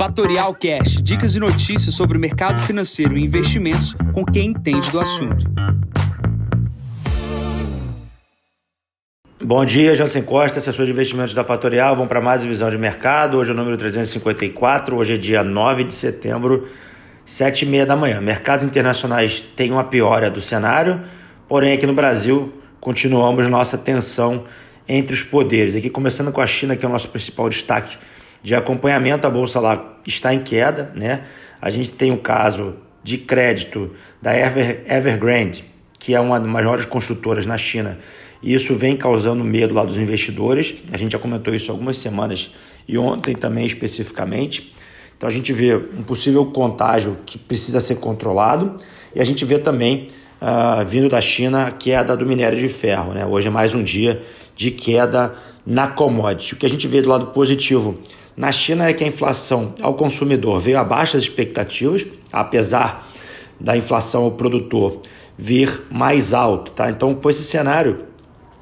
Fatorial Cash, dicas e notícias sobre o mercado financeiro e investimentos com quem entende do assunto. Bom dia, Jansen Costa, assessor de investimentos da Fatorial. Vamos para mais visão de mercado. Hoje é o número 354, hoje é dia 9 de setembro, 7 e meia da manhã. Mercados internacionais têm uma piora do cenário, porém aqui no Brasil continuamos nossa tensão entre os poderes. Aqui começando com a China, que é o nosso principal destaque de acompanhamento, a bolsa lá está em queda, né? A gente tem o caso de crédito da Ever, Evergrande, que é uma das maiores construtoras na China, e isso vem causando medo lá dos investidores. A gente já comentou isso algumas semanas e ontem também especificamente. Então a gente vê um possível contágio que precisa ser controlado e a gente vê também uh, vindo da China a queda do minério de ferro. Né? Hoje é mais um dia de queda na commodity. O que a gente vê do lado positivo na China é que a inflação ao consumidor veio abaixo das expectativas, apesar da inflação ao produtor vir mais alto. Tá? Então, com esse cenário,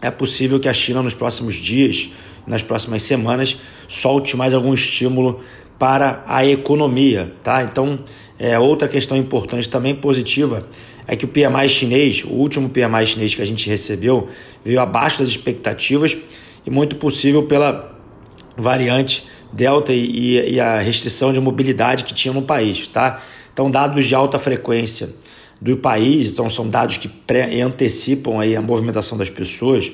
é possível que a China nos próximos dias, nas próximas semanas, solte mais algum estímulo para a economia. Tá? Então, é, outra questão importante também positiva é que o PMI chinês, o último PMI chinês que a gente recebeu, veio abaixo das expectativas e muito possível pela variante Delta e, e a restrição de mobilidade que tinha no país. Tá? Então, dados de alta frequência do país, então são dados que pré, antecipam aí a movimentação das pessoas,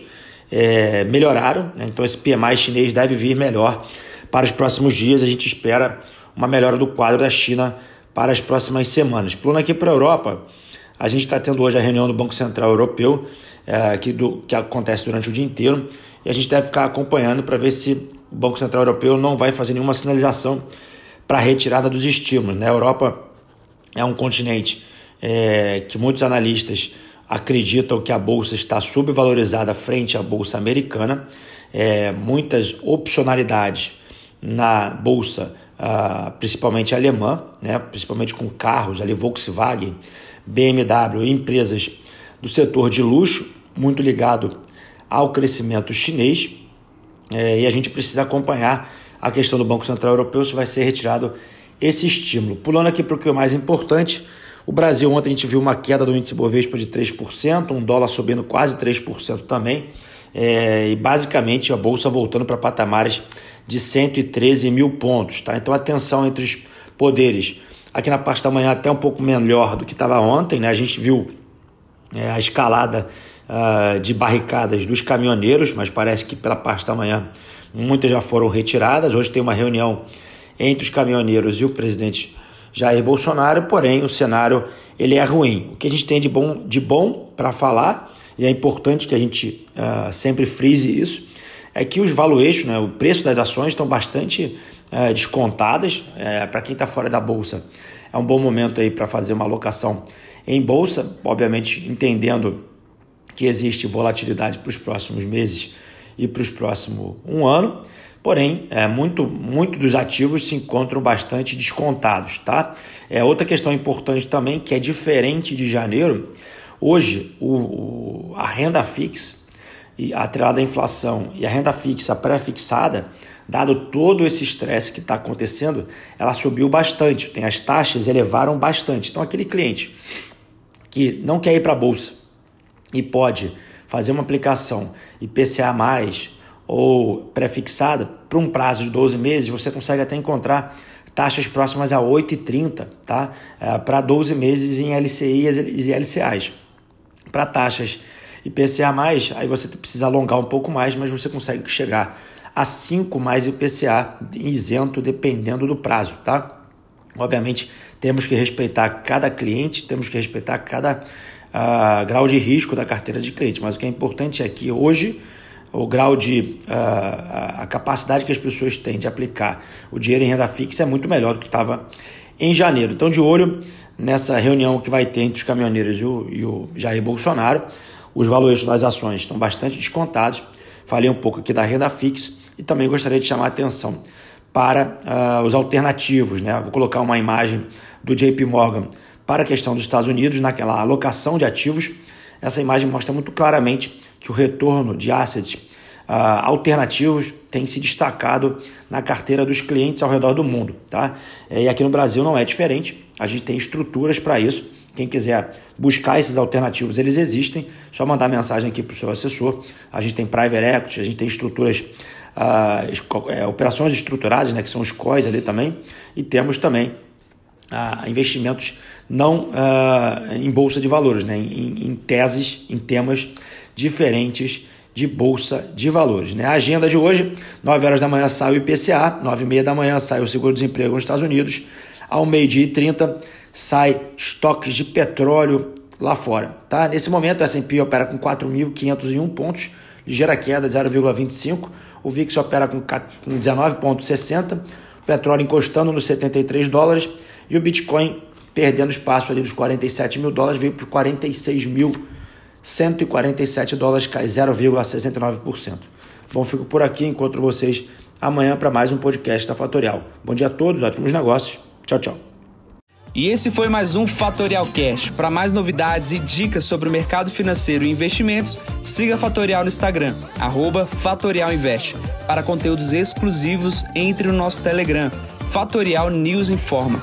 é, melhoraram. Né? Então, esse PMI chinês deve vir melhor para os próximos dias. A gente espera uma melhora do quadro da China para as próximas semanas. Pulando aqui para a Europa, a gente está tendo hoje a reunião do Banco Central Europeu, é, que, do, que acontece durante o dia inteiro, e a gente deve ficar acompanhando para ver se o Banco Central Europeu não vai fazer nenhuma sinalização para a retirada dos estímulos. Né? A Europa é um continente é, que muitos analistas acreditam que a bolsa está subvalorizada frente à bolsa americana, é, muitas opcionalidades na bolsa, ah, principalmente alemã, né? principalmente com carros, ali Volkswagen, BMW, empresas do setor de luxo, muito ligado ao crescimento chinês, é, e a gente precisa acompanhar a questão do Banco Central Europeu se vai ser retirado esse estímulo. Pulando aqui para o que é mais importante, o Brasil ontem a gente viu uma queda do índice Bovespa de 3%, um dólar subindo quase 3% também, é, e basicamente a Bolsa voltando para patamares de 113 mil pontos. Tá? Então a tensão entre os poderes aqui na parte da manhã até um pouco melhor do que estava ontem, né? a gente viu é, a escalada uh, de barricadas dos caminhoneiros, mas parece que pela parte da manhã muitas já foram retiradas. Hoje tem uma reunião entre os caminhoneiros e o presidente Jair Bolsonaro, porém o cenário ele é ruim. O que a gente tem de bom, de bom para falar, e é importante que a gente uh, sempre frise isso, é que os valuations, né, o preço das ações estão bastante uh, descontadas. Uh, para quem está fora da bolsa, é um bom momento aí para fazer uma alocação em bolsa, obviamente entendendo que existe volatilidade para os próximos meses e para os próximos um ano. Porém, é, muito, muito dos ativos se encontram bastante descontados. Tá? É, outra questão importante também, que é diferente de janeiro, hoje o, o a renda fixa, e atrelada à inflação e a renda fixa pré-fixada, dado todo esse estresse que está acontecendo, ela subiu bastante. Tem as taxas elevaram bastante. Então, aquele cliente que não quer ir para a bolsa, e pode fazer uma aplicação IPCA ou pré-fixada para um prazo de 12 meses, você consegue até encontrar taxas próximas a 8,30 tá? É, para 12 meses em LCI e LCAs. Para taxas IPCA aí você precisa alongar um pouco mais, mas você consegue chegar a 5 mais IPCA isento dependendo do prazo, tá? Obviamente, temos que respeitar cada cliente, temos que respeitar cada uh, grau de risco da carteira de cliente, mas o que é importante é que hoje o grau de a capacidade que as pessoas têm de aplicar o dinheiro em renda fixa é muito melhor do que estava em janeiro. Então, de olho nessa reunião que vai ter entre os caminhoneiros e o, e o Jair Bolsonaro, os valores das ações estão bastante descontados. Falei um pouco aqui da renda fixa e também gostaria de chamar a atenção para uh, os alternativos. Né? Vou colocar uma imagem do JP Morgan para a questão dos Estados Unidos, naquela alocação de ativos, essa imagem mostra muito claramente que o retorno de assets alternativos têm se destacado na carteira dos clientes ao redor do mundo. Tá? E aqui no Brasil não é diferente, a gente tem estruturas para isso. Quem quiser buscar esses alternativos, eles existem. Só mandar mensagem aqui para o seu assessor. A gente tem private equity, a gente tem estruturas, uh, é, operações estruturadas, né, que são os COIs ali também. E temos também uh, investimentos não uh, em bolsa de valores, né, em, em teses, em temas diferentes de Bolsa de Valores. Né? A agenda de hoje, 9 horas da manhã sai o IPCA, 9 e meia da manhã sai o seguro-desemprego nos Estados Unidos, ao meio-dia e 30 sai estoques de petróleo lá fora. Tá? Nesse momento, a S&P opera com 4.501 pontos, ligeira queda de 0,25, o VIX opera com 19,60, o petróleo encostando nos 73 dólares e o Bitcoin perdendo espaço ali dos 47 mil dólares, veio para 46 mil 147 dólares, cai 0,69%. Bom, fico por aqui, encontro vocês amanhã para mais um podcast da Fatorial. Bom dia a todos, ótimos negócios. Tchau, tchau. E esse foi mais um Fatorial Cash. Para mais novidades e dicas sobre o mercado financeiro e investimentos, siga a Fatorial no Instagram, @fatorialinvest. Para conteúdos exclusivos, entre no nosso Telegram, Fatorial News Informa.